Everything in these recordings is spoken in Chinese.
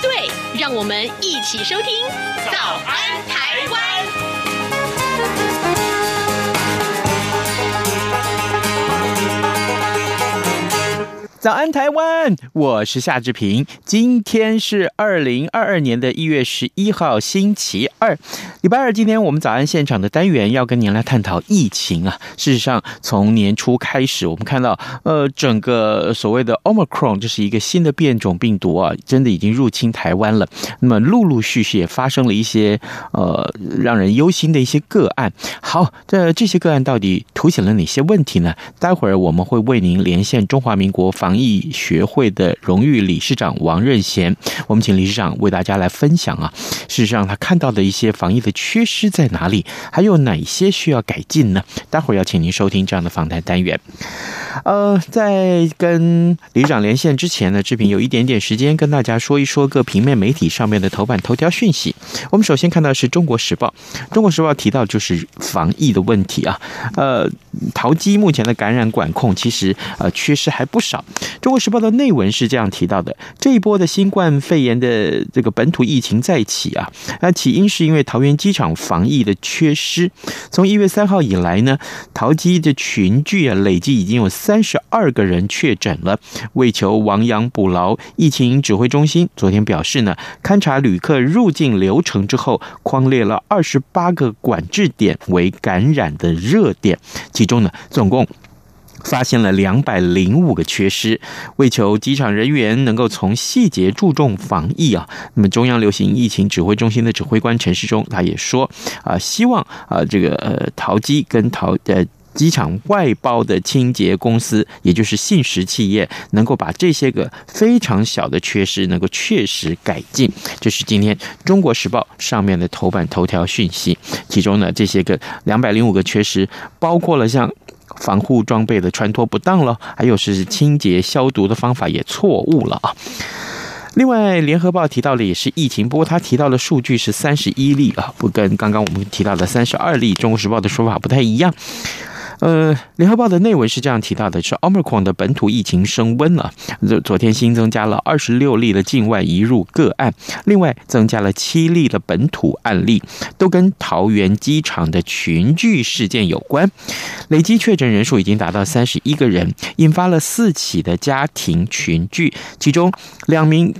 对，让我们一起收听《早安台湾》。早安，台湾！我是夏志平。今天是二零二二年的一月十一号，星期二，礼拜二。今天我们早安现场的单元要跟您来探讨疫情啊。事实上，从年初开始，我们看到，呃，整个所谓的 Omicron，这是一个新的变种病毒啊，真的已经入侵台湾了。那么，陆陆续续也发生了一些呃让人忧心的一些个案。好，这这些个案到底凸显了哪些问题呢？待会儿我们会为您连线中华民国防疫学会的荣誉理事长王任贤，我们请理事长为大家来分享啊。事实上，他看到的一些防疫的缺失在哪里，还有哪些需要改进呢？待会儿要请您收听这样的访谈单元。呃，在跟理事长连线之前呢，志平有一点点时间跟大家说一说各平面媒体上面的头版头条讯息。我们首先看到是中国时报，中国时报提到就是防疫的问题啊。呃，桃机目前的感染管控其实呃缺失还不少。中国时报的内文是这样提到的：这一波的新冠肺炎的这个本土疫情再起啊，那起因是因为桃园机场防疫的缺失。从一月三号以来呢，桃机的群聚啊，累计已经有三十二个人确诊了。为求亡羊补牢，疫情指挥中心昨天表示呢，勘察旅客入境流程之后，框列了二十八个管制点为感染的热点，其中呢，总共。发现了两百零五个缺失，为求机场人员能够从细节注重防疫啊，那么中央流行疫情指挥中心的指挥官陈时中他也说啊，希望啊这个呃淘机跟淘呃机场外包的清洁公司，也就是信实企业，能够把这些个非常小的缺失能够确实改进。这是今天中国时报上面的头版头条讯息，其中呢这些个两百零五个缺失，包括了像。防护装备的穿脱不当了，还有是清洁消毒的方法也错误了啊。另外，联合报提到的也是疫情，不过他提到的数据是三十一例啊，不跟刚刚我们提到的三十二例，中国时报的说法不太一样。呃，联合报的内文是这样提到的：是 Omicron 的本土疫情升温了。昨天新增加了二十六例的境外移入个案，另外增加了七例的本土案例，都跟桃园机场的群聚事件有关。累计确诊人数已经达到三十一个人，引发了四起的家庭群聚，其中两名。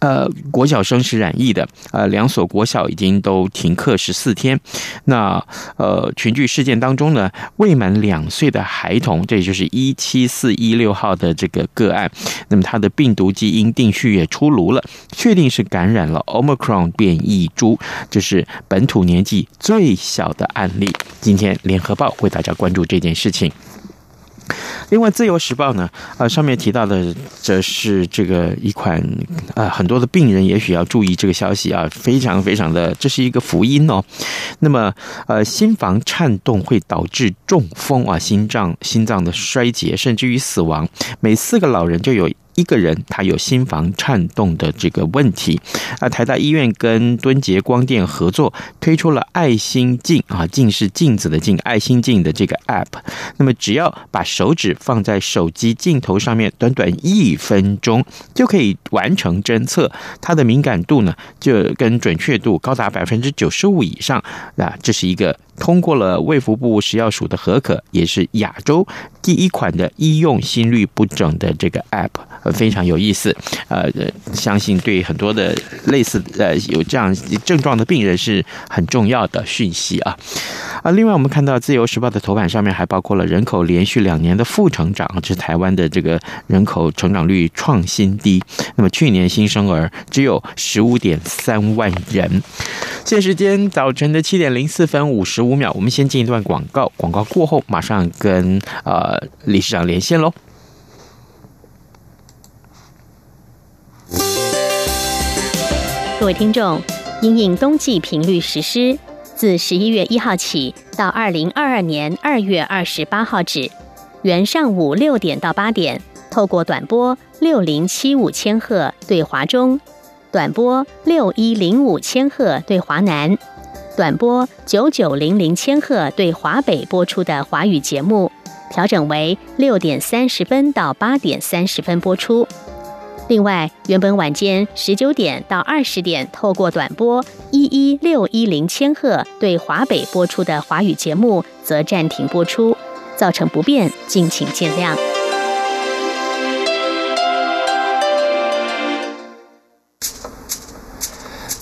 呃，国小生是染疫的，呃，两所国小已经都停课十四天。那呃，群聚事件当中呢，未满两岁的孩童，这也就是一七四一六号的这个个案，那么他的病毒基因定序也出炉了，确定是感染了 Omicron 变异株，这是本土年纪最小的案例。今天联合报为大家关注这件事情。另外，《自由时报》呢，呃，上面提到的则是这个一款，呃，很多的病人也许要注意这个消息啊，非常非常的，这是一个福音哦。那么，呃，心房颤动会导致中风啊，心脏心脏的衰竭，甚至于死亡，每四个老人就有。一个人他有心房颤动的这个问题，啊，台大医院跟敦捷光电合作推出了爱心镜啊，镜是镜子的镜，爱心镜的这个 app。那么只要把手指放在手机镜头上面，短短一分钟就可以完成侦测，它的敏感度呢就跟准确度高达百分之九十五以上啊，这是一个。通过了卫福部食药署的核可，也是亚洲第一款的医用心律不整的这个 App，非常有意思。呃，相信对很多的类似呃有这样症状的病人是很重要的讯息啊。啊，另外我们看到《自由时报》的头版上面还包括了人口连续两年的负成长，是台湾的这个人口成长率创新低。那么去年新生儿只有十五点三万人。现时间早晨的七点零四分五十五五秒，我们先进一段广告，广告过后马上跟呃理事长连线喽。各位听众，因应冬季频率实施。自十一月一号起到二零二二年二月二十八号止，原上午六点到八点，透过短波六零七五千赫对华中，短波六一零五千赫对华南，短波九九零零千赫对华北播出的华语节目，调整为六点三十分到八点三十分播出。另外，原本晚间十九点到二十点透过短波一一六一零千赫对华北播出的华语节目，则暂停播出，造成不便，敬请见谅。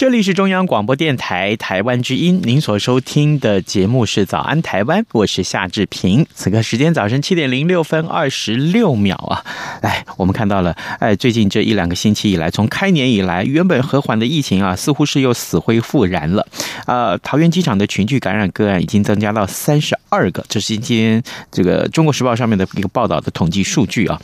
这里是中央广播电台台湾之音，您所收听的节目是《早安台湾》，我是夏志平。此刻时间早晨七点零六分二十六秒啊！来，我们看到了，哎，最近这一两个星期以来，从开年以来，原本和缓的疫情啊，似乎是又死灰复燃了。呃，桃园机场的群聚感染个案已经增加到三十二个，这是今天这个《中国时报》上面的一个报道的统计数据啊。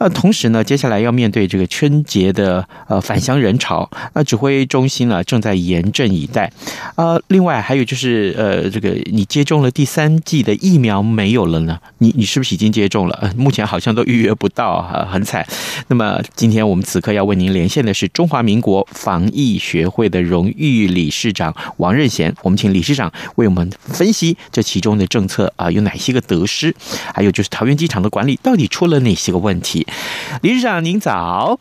呃，同时呢，接下来要面对这个春节的呃返乡人潮，那指挥中心呢，正在严阵以待，呃，另外还有就是，呃，这个你接种了第三剂的疫苗没有了呢？你你是不是已经接种了？呃，目前好像都预约不到啊，很惨。那么今天我们此刻要为您连线的是中华民国防疫学会的荣誉理事长王任贤，我们请理事长为我们分析这其中的政策啊，有哪些个得失？还有就是桃园机场的管理到底出了哪些个问题？理事长您早，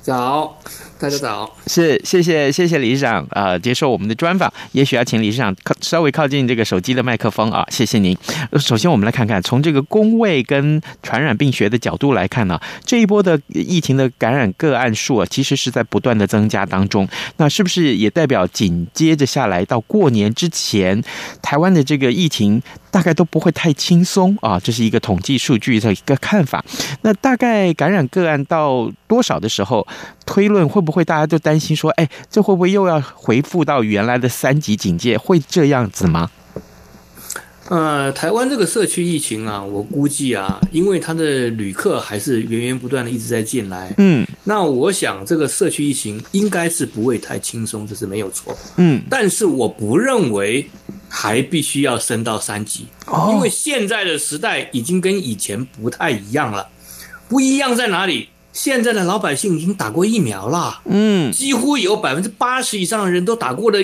早。大家早，是谢谢谢谢李市长啊、呃，接受我们的专访。也许要请理事长靠稍微靠近这个手机的麦克风啊，谢谢您。首先，我们来看看从这个公卫跟传染病学的角度来看呢，这一波的疫情的感染个案数啊，其实是在不断的增加当中。那是不是也代表紧接着下来到过年之前，台湾的这个疫情大概都不会太轻松啊？这是一个统计数据的一个看法。那大概感染个案到多少的时候，推论会不会大家都担心说，哎，这会不会又要回复到原来的三级警戒？会这样子吗？呃，台湾这个社区疫情啊，我估计啊，因为它的旅客还是源源不断的一直在进来，嗯，那我想这个社区疫情应该是不会太轻松，这是没有错，嗯，但是我不认为还必须要升到三级，哦，因为现在的时代已经跟以前不太一样了，不一样在哪里？现在的老百姓已经打过疫苗了，嗯，几乎有百分之八十以上的人都打过了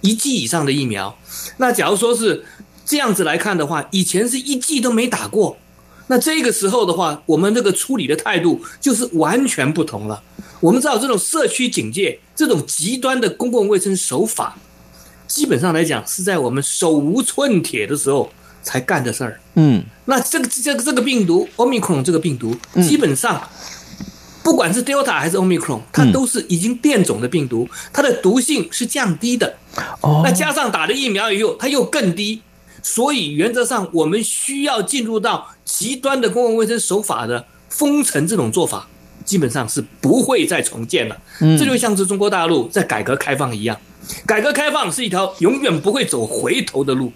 一剂以上的疫苗。那假如说是这样子来看的话，以前是一剂都没打过，那这个时候的话，我们这个处理的态度就是完全不同了。我们知道这种社区警戒、这种极端的公共卫生手法，基本上来讲是在我们手无寸铁的时候才干的事儿。嗯，那这个这个这个病毒，Omicron 这个病毒，基本上。不管是 Delta 还是 Omicron，它都是已经变种的病毒，它的毒性是降低的。哦，那加上打了疫苗以后，它又更低，所以原则上我们需要进入到极端的公共卫生手法的封城这种做法，基本上是不会再重建了。嗯，这就像是中国大陆在改革开放一样，改革开放是一条永远不会走回头的路。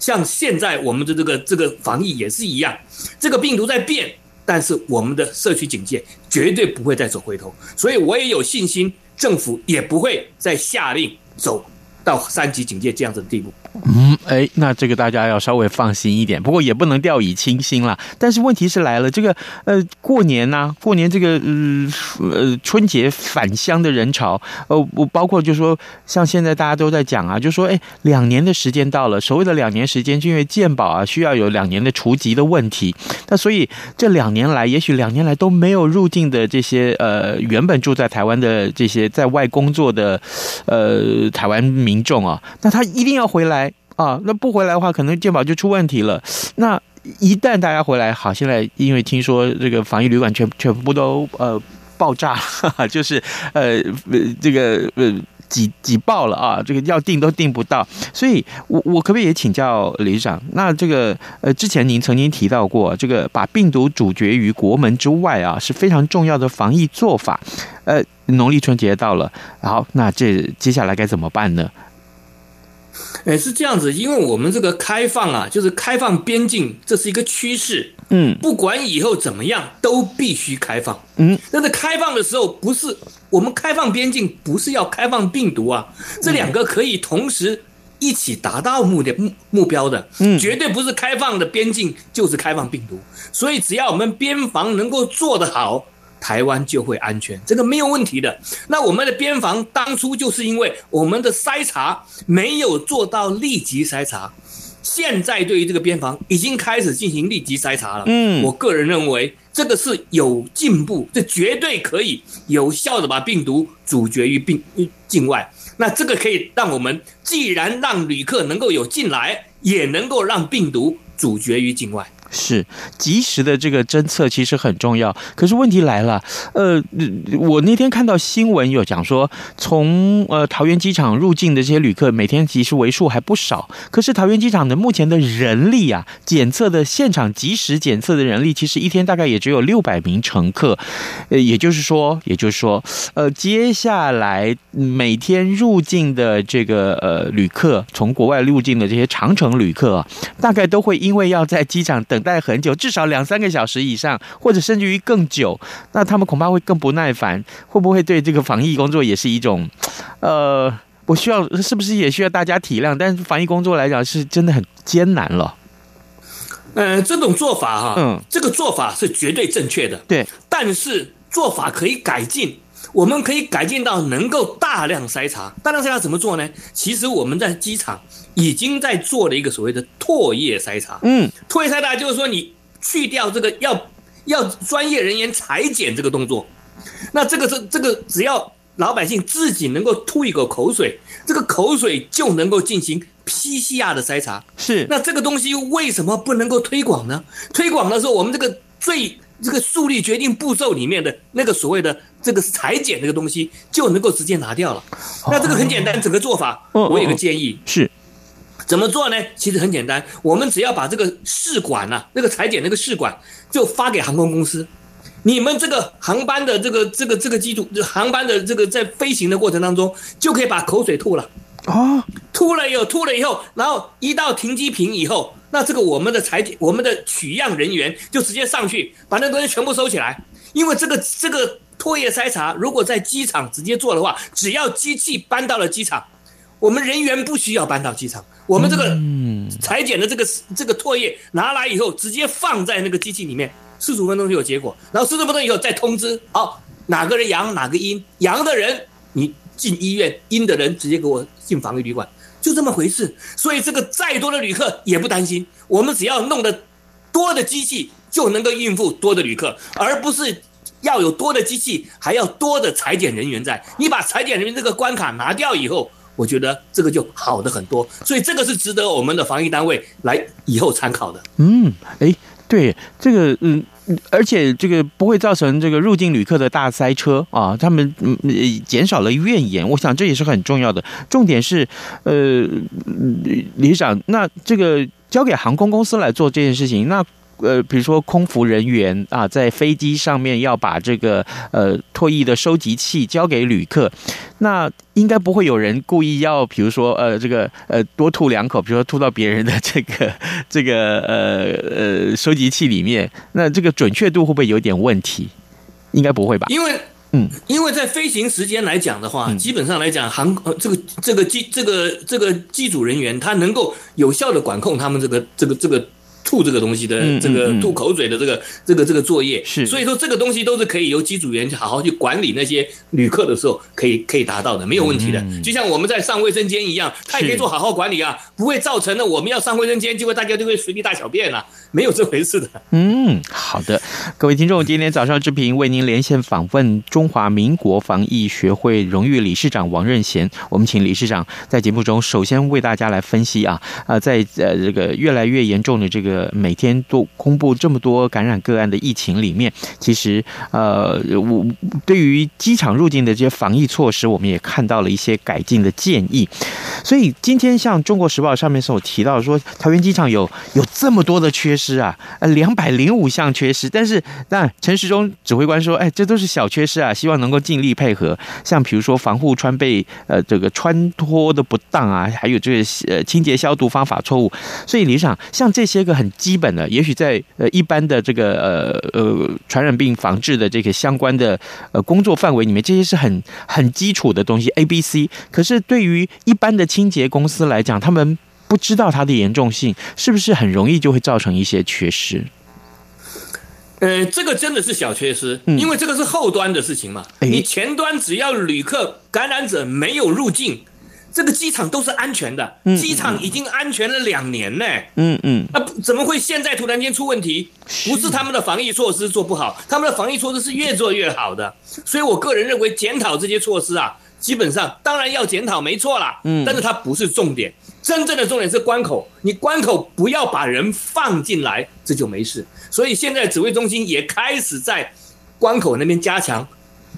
像现在我们的这个这个防疫也是一样，这个病毒在变。但是我们的社区警戒绝对不会再走回头，所以我也有信心，政府也不会再下令走到三级警戒这样子的地步。嗯，哎，那这个大家要稍微放心一点，不过也不能掉以轻心了。但是问题是来了，这个呃，过年呐、过年这个呃呃春节返乡的人潮，呃，我包括就说，像现在大家都在讲啊，就说哎，两年的时间到了，所谓的两年时间，就因为鉴宝啊需要有两年的除籍的问题，那所以这两年来，也许两年来都没有入境的这些呃原本住在台湾的这些在外工作的呃台湾民众啊，那他一定要回来。啊，那不回来的话，可能健保就出问题了。那一旦大家回来，好，现在因为听说这个防疫旅馆全全部都呃爆炸，哈哈，就是呃这个呃挤挤爆了啊，这个要订都订不到。所以我我可不可以也请教理事长？那这个呃，之前您曾经提到过，这个把病毒阻绝于国门之外啊，是非常重要的防疫做法。呃，农历春节到了，好，那这接下来该怎么办呢？哎，是这样子，因为我们这个开放啊，就是开放边境，这是一个趋势。嗯，不管以后怎么样，都必须开放。嗯，但是开放的时候，不是我们开放边境，不是要开放病毒啊，这两个可以同时一起达到目的目目标的。嗯，绝对不是开放的边境就是开放病毒。所以，只要我们边防能够做得好。台湾就会安全，这个没有问题的。那我们的边防当初就是因为我们的筛查没有做到立即筛查，现在对于这个边防已经开始进行立即筛查了。嗯，我个人认为这个是有进步，这绝对可以有效的把病毒阻绝于病境外。那这个可以让我们既然让旅客能够有进来，也能够让病毒阻绝于境外。是及时的这个侦测其实很重要，可是问题来了，呃，我那天看到新闻有讲说，从呃桃园机场入境的这些旅客，每天其实为数还不少，可是桃园机场的目前的人力啊，检测的现场及时检测的人力，其实一天大概也只有六百名乘客，呃，也就是说，也就是说，呃，接下来每天入境的这个呃旅客，从国外入境的这些长程旅客啊，大概都会因为要在机场等。待很久，至少两三个小时以上，或者甚至于更久，那他们恐怕会更不耐烦，会不会对这个防疫工作也是一种，呃，我需要是不是也需要大家体谅？但是防疫工作来讲，是真的很艰难了。呃，这种做法哈，嗯，这个做法是绝对正确的，对，但是做法可以改进。我们可以改进到能够大量筛查，大量筛查怎么做呢？其实我们在机场已经在做了一个所谓的唾液筛查。嗯，唾液筛查就是说你去掉这个要要专业人员裁剪这个动作，那这个是这个只要老百姓自己能够吐一口口水，这个口水就能够进行 PCR 的筛查。是，那这个东西为什么不能够推广呢？推广的时候，我们这个最。这个速率决定步骤里面的那个所谓的这个裁剪这个东西就能够直接拿掉了。那这个很简单，整个做法我有个建议是，怎么做呢？其实很简单，我们只要把这个试管呐，那个裁剪那个试管就发给航空公司，你们这个航班的这个这个这个机组，航班的这个在飞行的过程当中就可以把口水吐了啊，吐了以后吐了以后，然后一到停机坪以后。那这个我们的裁检，我们的取样人员就直接上去把那东西全部收起来，因为这个这个唾液筛查如果在机场直接做的话，只要机器搬到了机场，我们人员不需要搬到机场，我们这个裁剪的这个这个唾液拿来以后，直接放在那个机器里面，四十五分钟就有结果，然后四十五分钟以后再通知，好，哪个人阳哪个阴，阳的人你进医院，阴的人直接给我进防疫旅馆。就这么回事，所以这个再多的旅客也不担心。我们只要弄得多的机器，就能够应付多的旅客，而不是要有多的机器，还要多的裁剪人员在。你把裁剪人员这个关卡拿掉以后，我觉得这个就好的很多。所以这个是值得我们的防疫单位来以后参考的。嗯，诶，对，这个嗯。而且这个不会造成这个入境旅客的大塞车啊，他们嗯减少了怨言，我想这也是很重要的。重点是，呃，李李长，那这个交给航空公司来做这件事情，那。呃，比如说空服人员啊，在飞机上面要把这个呃唾液的收集器交给旅客，那应该不会有人故意要，比如说呃这个呃多吐两口，比如说吐到别人的这个这个呃呃收集器里面，那这个准确度会不会有点问题？应该不会吧？因为嗯，因为在飞行时间来讲的话，嗯、基本上来讲航呃这个这个机这个这个机组人员他能够有效的管控他们这个这个这个。吐这个东西的这个吐口水的这个这个这个作业是，所以说这个东西都是可以由机组员去好好去管理那些旅客的时候可以可以达到的，没有问题的。就像我们在上卫生间一样，他也可以做好好管理啊，不会造成了我们要上卫生间，结果大家就会随地大小便啊，没有这回事的。嗯，好的，各位听众，今天早上志平为您连线访问中华民国防疫学会荣誉理事长王任贤，我们请理事长在节目中首先为大家来分析啊啊，在呃这个越来越严重的这个。个每天都公布这么多感染个案的疫情里面，其实呃，我对于机场入境的这些防疫措施，我们也看到了一些改进的建议。所以今天像《中国时报》上面所提到说，桃园机场有有这么多的缺失啊，呃，两百零五项缺失，但是那陈时中指挥官说，哎，这都是小缺失啊，希望能够尽力配合。像比如说防护穿被呃这个穿脱的不当啊，还有这个呃清洁消毒方法错误。所以理想，像这些个很基本的，也许在呃一般的这个呃呃传染病防治的这个相关的呃工作范围里面，这些是很很基础的东西 A、B、C。可是对于一般的清洁公司来讲，他们不知道它的严重性，是不是很容易就会造成一些缺失？呃，这个真的是小缺失，因为这个是后端的事情嘛。你前端只要旅客感染者没有入境，这个机场都是安全的。机场已经安全了两年呢。嗯嗯，那怎么会现在突然间出问题？不是他们的防疫措施做不好，他们的防疫措施是越做越好的。所以我个人认为，检讨这些措施啊。基本上当然要检讨，没错啦。嗯，但是它不是重点，真正的重点是关口。你关口不要把人放进来，这就没事。所以现在指挥中心也开始在关口那边加强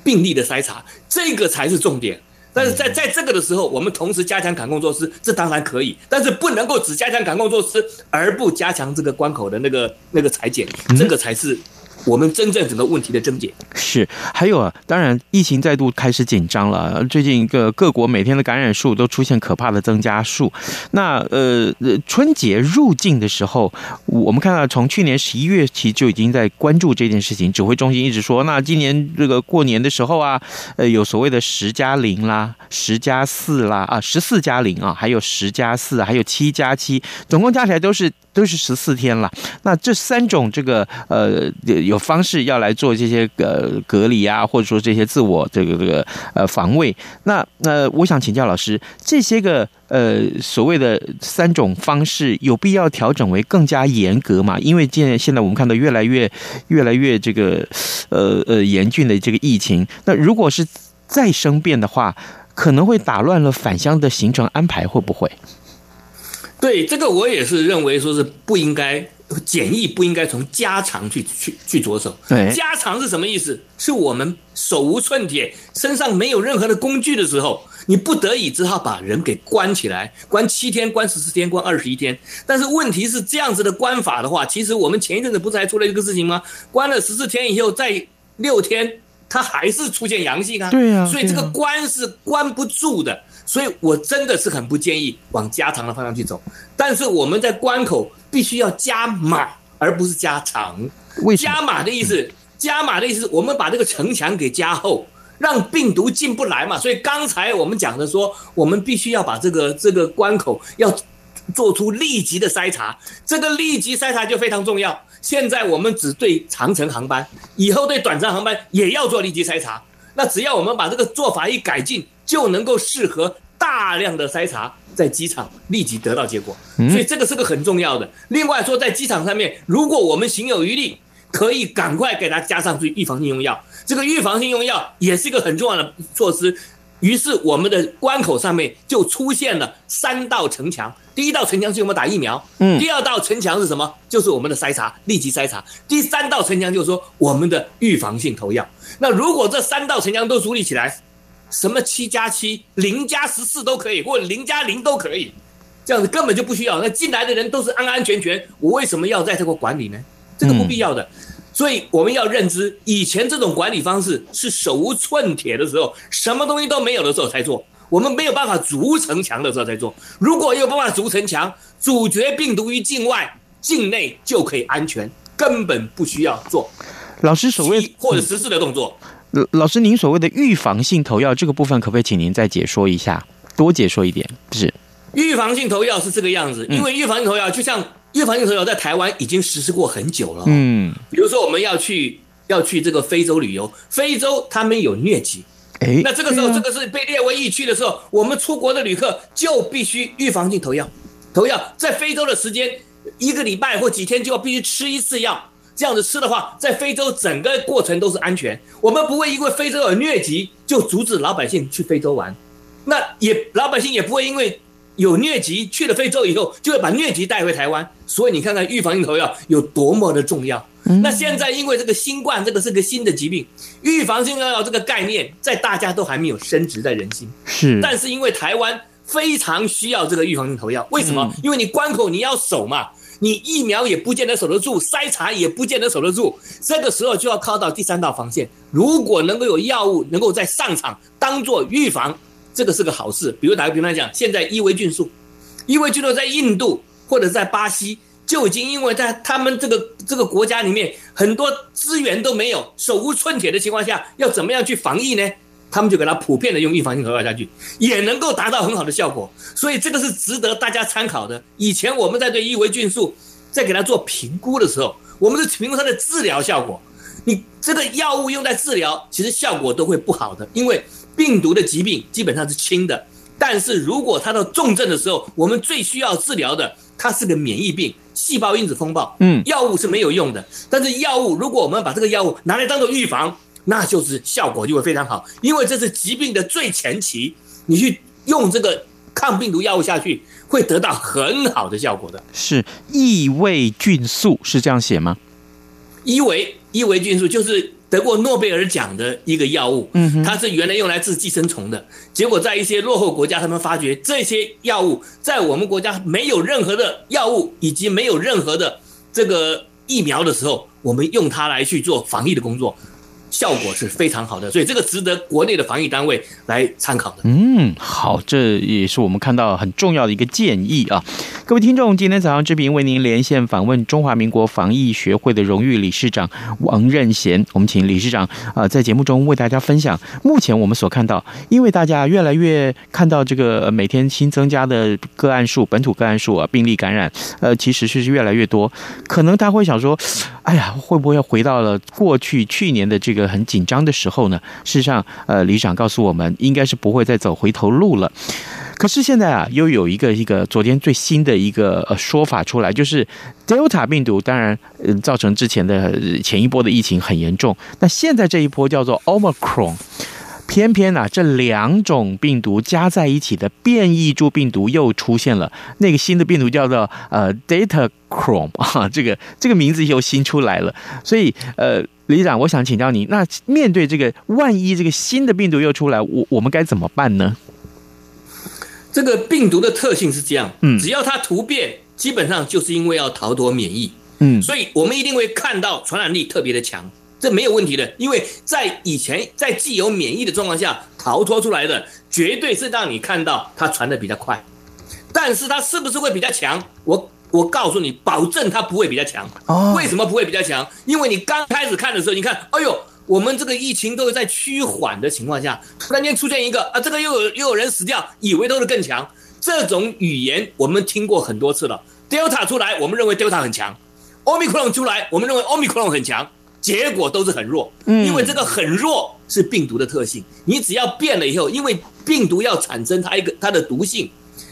病例的筛查，这个才是重点。但是在在这个的时候，我们同时加强感控措施，这当然可以，但是不能够只加强感控措施而不加强这个关口的那个那个裁剪，这个才是。我们真正整个问题的症结是，还有啊，当然疫情再度开始紧张了。最近各各国每天的感染数都出现可怕的增加数。那呃，春节入境的时候，我们看到从去年十一月起就已经在关注这件事情。指挥中心一直说，那今年这个过年的时候啊，呃，有所谓的十加零啦、十加四啦啊、十四加零啊，还有十加四，还有七加七，总共加起来都是都是十四天了。那这三种这个呃有。方式要来做这些呃隔离啊，或者说这些自我这个这个呃防卫。那那我想请教老师，这些个呃所谓的三种方式，有必要调整为更加严格吗？因为现现在我们看到越来越越来越这个呃呃严峻的这个疫情，那如果是再生变的话，可能会打乱了返乡的行程安排，会不会？对，这个我也是认为说是不应该。简易不应该从加长去去去着手。对，加长是什么意思？是我们手无寸铁，身上没有任何的工具的时候，你不得已只好把人给关起来，关七天，关十四天，关二十一天。但是问题是这样子的关法的话，其实我们前一阵子不是还出了一个事情吗？关了十四天以后，再六天，他还是出现阳性啊。对啊，所以这个关是关不住的。所以我真的是很不建议往加长的方向去走。但是我们在关口。必须要加码，而不是加长。加码的意思，加码的意思，我们把这个城墙给加厚，让病毒进不来嘛。所以刚才我们讲的说，我们必须要把这个这个关口要做出立即的筛查，这个立即筛查就非常重要。现在我们只对长程航班，以后对短程航班也要做立即筛查。那只要我们把这个做法一改进，就能够适合大量的筛查。在机场立即得到结果，所以这个是个很重要的。另外说，在机场上面，如果我们行有余力，可以赶快给它加上去预防性用药。这个预防性用药也是一个很重要的措施。于是我们的关口上面就出现了三道城墙。第一道城墙是我们打疫苗，嗯，第二道城墙是什么？就是我们的筛查，立即筛查。第三道城墙就是说我们的预防性投药。那如果这三道城墙都处理起来，什么七加七、零加十四都可以，或者零加零都可以，这样子根本就不需要。那进来的人都是安安全全，我为什么要在这个管理呢？这个不必要的。所以我们要认知，以前这种管理方式是手无寸铁的时候，什么东西都没有的时候才做。我们没有办法筑城墙的时候才做。如果有办法筑城墙，阻绝病毒于境外，境内就可以安全，根本不需要做。老师所谓或者十四的动作。老师，您所谓的预防性投药这个部分，可不可以请您再解说一下，多解说一点？是，预防性投药是这个样子，因为预防性投药就像预防性投药在台湾已经实施过很久了。嗯，比如说我们要去要去这个非洲旅游，非洲他们有疟疾，哎，那这个时候这个是被列为疫区的时候，我们出国的旅客就必须预防性投药，投药在非洲的时间一个礼拜或几天就要必须吃一次药。这样子吃的话，在非洲整个过程都是安全。我们不会因为非洲有疟疾就阻止老百姓去非洲玩，那也老百姓也不会因为有疟疾去了非洲以后，就会把疟疾带回台湾。所以你看看预防性投药有多么的重要。那现在因为这个新冠，这个是个新的疾病，预防性投药这个概念在大家都还没有深植在人心。是，但是因为台湾非常需要这个预防性投药，为什么？因为你关口你要守嘛，你疫苗也不见得守得住，筛查也不见得守得住，这个时候就要靠到第三道防线。如果能够有药物能够在上场当做预防，这个是个好事。比如打个比方讲，现在伊维菌素，伊维菌素在印度或者在巴西。就已经因为在他们这个这个国家里面很多资源都没有，手无寸铁的情况下，要怎么样去防疫呢？他们就给他普遍的用预防性投药下去，也能够达到很好的效果。所以这个是值得大家参考的。以前我们在对伊维菌素在给他做评估的时候，我们是评估它的治疗效果。你这个药物用在治疗，其实效果都会不好的，因为病毒的疾病基本上是轻的。但是如果它到重症的时候，我们最需要治疗的，它是个免疫病。细胞因子风暴，嗯，药物是没有用的。但是药物，如果我们把这个药物拿来当做预防，那就是效果就会非常好，因为这是疾病的最前期，你去用这个抗病毒药物下去，会得到很好的效果的。是异味菌素是这样写吗？伊维伊维菌素就是。得过诺贝尔奖的一个药物，嗯，它是原来用来治寄生虫的，结果在一些落后国家，他们发觉这些药物在我们国家没有任何的药物以及没有任何的这个疫苗的时候，我们用它来去做防疫的工作。效果是非常好的，所以这个值得国内的防疫单位来参考的。嗯，好，这也是我们看到很重要的一个建议啊。各位听众，今天早上志平为您连线访问中华民国防疫学会的荣誉理事长王任贤，我们请理事长啊在节目中为大家分享目前我们所看到，因为大家越来越看到这个每天新增加的个案数、本土个案数啊、病例感染，呃，其实是越来越多，可能他会想说，哎呀，会不会回到了过去去年的这个。很紧张的时候呢，事实上，呃，理事长告诉我们，应该是不会再走回头路了。可是现在啊，又有一个一个昨天最新的一个呃说法出来，就是 Delta 病毒，当然，嗯，造成之前的前一波的疫情很严重。那现在这一波叫做 Omicron。偏偏啊，这两种病毒加在一起的变异株病毒又出现了。那个新的病毒叫做呃 Deltacron 啊，这个这个名字又新出来了。所以呃，理事长，我想请教你，那面对这个万一这个新的病毒又出来，我我们该怎么办呢？这个病毒的特性是这样，嗯，只要它突变，基本上就是因为要逃脱免疫，嗯，所以我们一定会看到传染力特别的强。这没有问题的，因为在以前在既有免疫的状况下逃脱出来的，绝对是让你看到它传的比较快。但是它是不是会比较强？我我告诉你，保证它不会比较强。为什么不会比较强？因为你刚开始看的时候，你看，哎呦，我们这个疫情都是在趋缓的情况下，突然间出现一个啊，这个又有又有人死掉，以为都是更强。这种语言我们听过很多次了。Delta 出来，我们认为 Delta 很强；Omicron 出来，我们认为 Omicron 很强。结果都是很弱，因为这个很弱是病毒的特性。你只要变了以后，因为病毒要产生它一个它的毒性，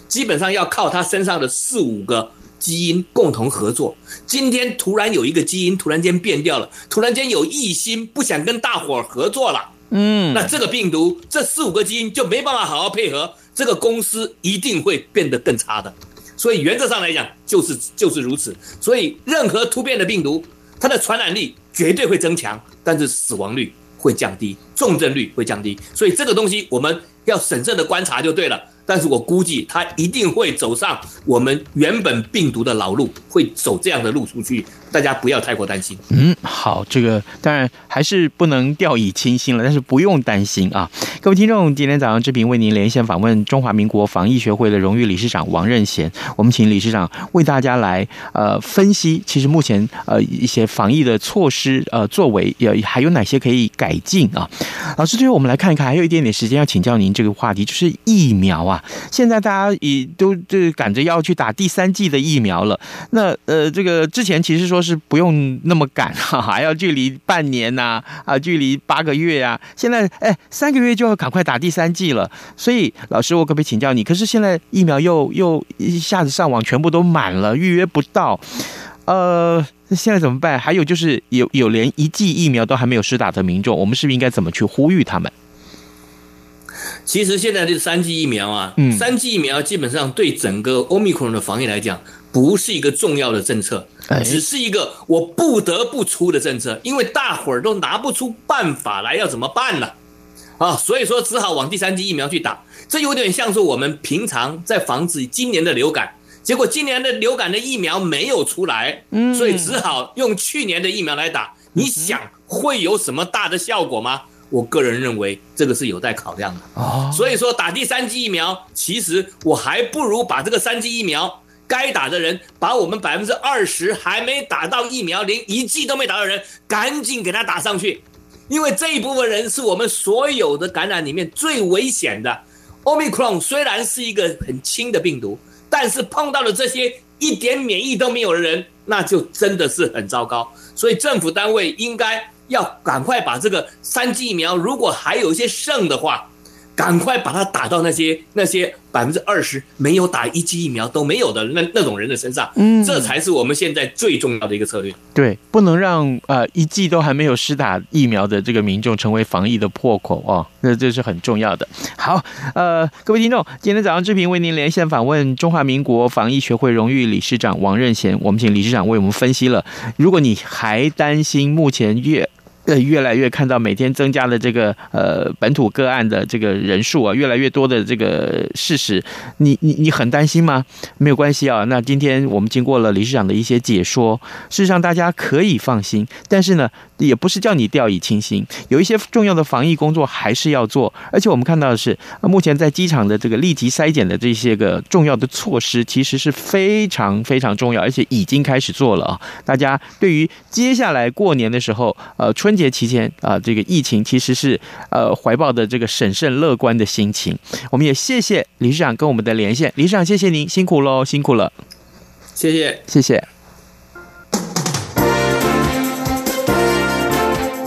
基本上要靠它身上的四五个基因共同合作。今天突然有一个基因突然间变掉了，突然间有异心不想跟大伙儿合作了，嗯，那这个病毒这四五个基因就没办法好好配合，这个公司一定会变得更差的。所以原则上来讲就是就是如此。所以任何突变的病毒，它的传染力。绝对会增强，但是死亡率会降低，重症率会降低，所以这个东西我们要审慎的观察就对了。但是我估计他一定会走上我们原本病毒的老路，会走这样的路出去。大家不要太过担心。嗯，好，这个当然还是不能掉以轻心了，但是不用担心啊，各位听众，今天早上志平为您连线访问中华民国防疫学会的荣誉理事长王任贤，我们请理事长为大家来呃分析，其实目前呃一些防疫的措施呃作为有还有哪些可以改进啊？老师，最后我们来看一看，还有一点点时间要请教您这个话题，就是疫苗啊，现在大家也都就赶着要去打第三剂的疫苗了，那呃这个之前其实说。是不用那么赶哈，还要距离半年呐啊，距离八个月、啊。现在哎，三个月就要赶快打第三剂了。所以老师，我可不可以请教你？可是现在疫苗又又一下子上网全部都满了，预约不到。呃，现在怎么办？还有就是有有连一剂疫苗都还没有施打的民众，我们是不是应该怎么去呼吁他们？其实现在这三剂疫苗啊，三剂疫苗基本上对整个 Omicron 的防疫来讲，不是一个重要的政策，只是一个我不得不出的政策，因为大伙儿都拿不出办法来，要怎么办呢？啊，所以说只好往第三剂疫苗去打。这有点像是我们平常在防止今年的流感，结果今年的流感的疫苗没有出来，所以只好用去年的疫苗来打。你想会有什么大的效果吗？我个人认为这个是有待考量的啊，所以说打第三剂疫苗，其实我还不如把这个三剂疫苗该打的人，把我们百分之二十还没打到疫苗，连一剂都没打到的人，赶紧给他打上去，因为这一部分人是我们所有的感染里面最危险的。奥密克戎虽然是一个很轻的病毒，但是碰到了这些一点免疫都没有的人，那就真的是很糟糕。所以政府单位应该。要赶快把这个三剂疫苗，如果还有一些剩的话，赶快把它打到那些那些百分之二十没有打一剂疫苗都没有的那那种人的身上，嗯，这才是我们现在最重要的一个策略。对，不能让呃一剂都还没有施打疫苗的这个民众成为防疫的破口哦，那这是很重要的。好，呃，各位听众，今天早上志平为您连线访问中华民国防疫学会荣誉理事长王任贤，我们请理事长为我们分析了，如果你还担心目前越呃，越来越看到每天增加的这个呃本土个案的这个人数啊，越来越多的这个事实，你你你很担心吗？没有关系啊，那今天我们经过了理事长的一些解说，事实上大家可以放心。但是呢，也不是叫你掉以轻心，有一些重要的防疫工作还是要做。而且我们看到的是，目前在机场的这个立即筛检的这些个重要的措施，其实是非常非常重要，而且已经开始做了啊。大家对于接下来过年的时候，呃春。春节期间啊，这个疫情其实是呃怀抱的这个审慎乐观的心情。我们也谢谢理事长跟我们的连线，理事长谢谢您辛苦喽，辛苦了，谢谢谢谢。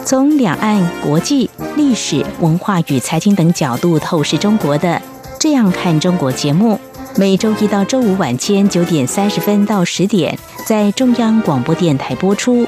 从两岸、国际、历史文化与财经等角度透视中国的，这样看中国节目，每周一到周五晚间九点三十分到十点，在中央广播电台播出。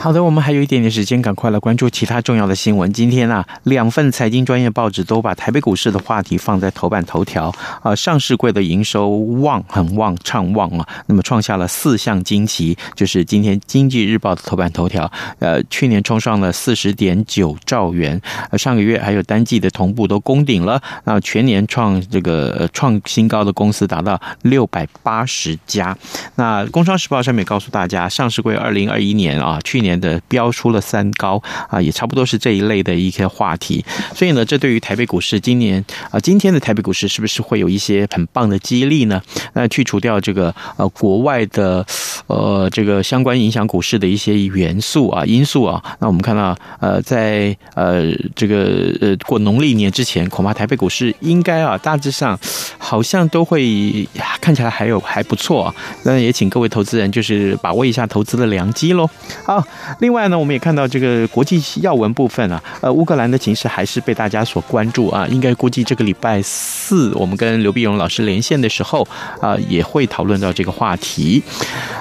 好的，我们还有一点点时间，赶快来关注其他重要的新闻。今天啊，两份财经专业报纸都把台北股市的话题放在头版头条啊。上市柜的营收旺，很旺，畅旺啊，那么创下了四项惊奇，就是今天经济日报的头版头条。呃，去年冲上了四十点九兆元，呃，上个月还有单季的同步都攻顶了，那全年创这个创新高的公司达到六百八十家。那工商时报上面告诉大家，上市柜二零二一年啊，去年。年的飙出了三高啊，也差不多是这一类的一些话题。所以呢，这对于台北股市今年啊，今天的台北股市是不是会有一些很棒的激励呢？那去除掉这个呃国外的呃这个相关影响股市的一些元素啊因素啊，那我们看到呃在呃这个呃过农历年之前，恐怕台北股市应该啊大致上好像都会看。起来还有还不错啊。那也请各位投资人就是把握一下投资的良机喽。好，另外呢，我们也看到这个国际要闻部分啊，呃，乌克兰的情势还是被大家所关注啊。应该估计这个礼拜四，我们跟刘必荣老师连线的时候啊，也会讨论到这个话题。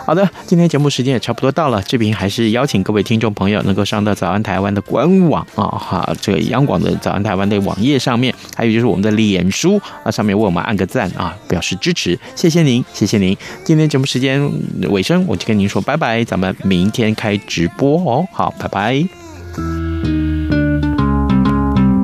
好的，今天节目时间也差不多到了，这边还是邀请各位听众朋友能够上到早安台湾的官网啊，哈，这个央广的早安台湾的网页上面，还有就是我们的脸书啊，上面为我们按个赞啊，表示支持，谢谢您，谢谢您。今天节目时间尾声，我就跟您说拜拜，咱们明天开直播哦，好，拜拜。